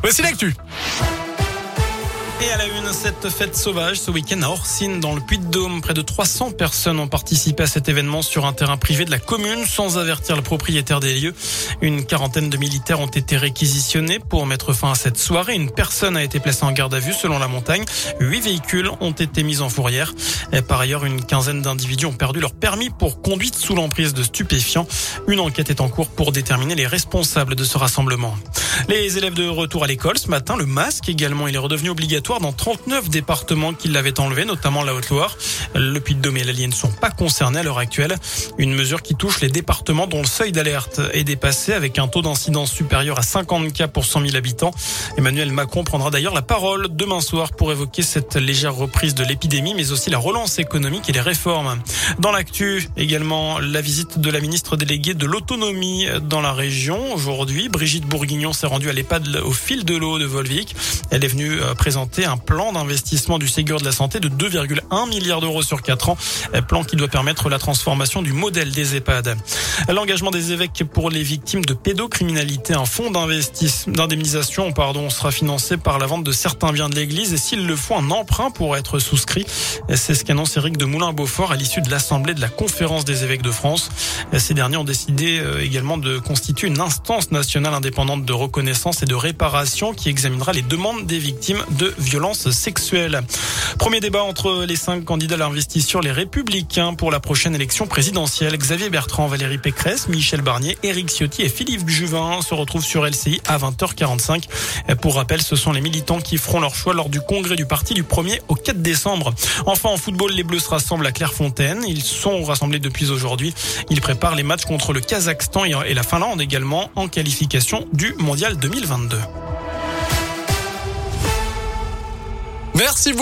Voici l'actu. Et à la une, cette fête sauvage ce week-end à Orsine, dans le Puy-de-Dôme. Près de 300 personnes ont participé à cet événement sur un terrain privé de la commune sans avertir le propriétaire des lieux. Une quarantaine de militaires ont été réquisitionnés pour mettre fin à cette soirée. Une personne a été placée en garde à vue selon la montagne. Huit véhicules ont été mis en fourrière. Et par ailleurs, une quinzaine d'individus ont perdu leur permis pour conduite sous l'emprise de stupéfiants. Une enquête est en cours pour déterminer les responsables de ce rassemblement. Les élèves de retour à l'école ce matin, le masque également, il est redevenu obligatoire dans 39 départements qui l'avaient enlevé, notamment la Haute-Loire. Le Puy-de-Dôme et l'Allier ne sont pas concernés à l'heure actuelle. Une mesure qui touche les départements dont le seuil d'alerte est dépassé avec un taux d'incidence supérieur à 50 cas pour 100 000 habitants. Emmanuel Macron prendra d'ailleurs la parole demain soir pour évoquer cette légère reprise de l'épidémie, mais aussi la relance économique et les réformes. Dans l'actu, également la visite de la ministre déléguée de l'autonomie dans la région. Aujourd'hui, Brigitte Bourguignon s'est rendue à l'EHPAD au fil de l'eau de Volvic. Elle est venue euh, un plan d'investissement du Ségur de la Santé de 2,1 milliards d'euros sur 4 ans. Plan qui doit permettre la transformation du modèle des EHPAD. L'engagement des évêques pour les victimes de pédocriminalité, un fonds d'indemnisation pardon, sera financé par la vente de certains biens de l'Église et s'il le faut, un emprunt pourra être souscrit. C'est ce qu'annonce Éric de Moulin-Beaufort à l'issue de l'Assemblée de la Conférence des évêques de France. Ces derniers ont décidé euh, également de constituer une instance nationale indépendante de reconnaissance et de réparation qui examinera les demandes des victimes de violences sexuelles. Premier débat entre les cinq candidats à l'investiture, les républicains pour la prochaine élection présidentielle. Xavier Bertrand, Valérie Pécresse, Michel Barnier, Éric Ciotti et Philippe Juvin se retrouvent sur LCI à 20h45. Pour rappel, ce sont les militants qui feront leur choix lors du congrès du parti du 1er au 4 décembre. Enfin, en football, les Bleus se rassemblent à Clairefontaine. Ils sont rassemblés depuis aujourd'hui. Ils préparent les matchs contre le Kazakhstan et la Finlande également en qualification du Mondial 2022. Merci beaucoup.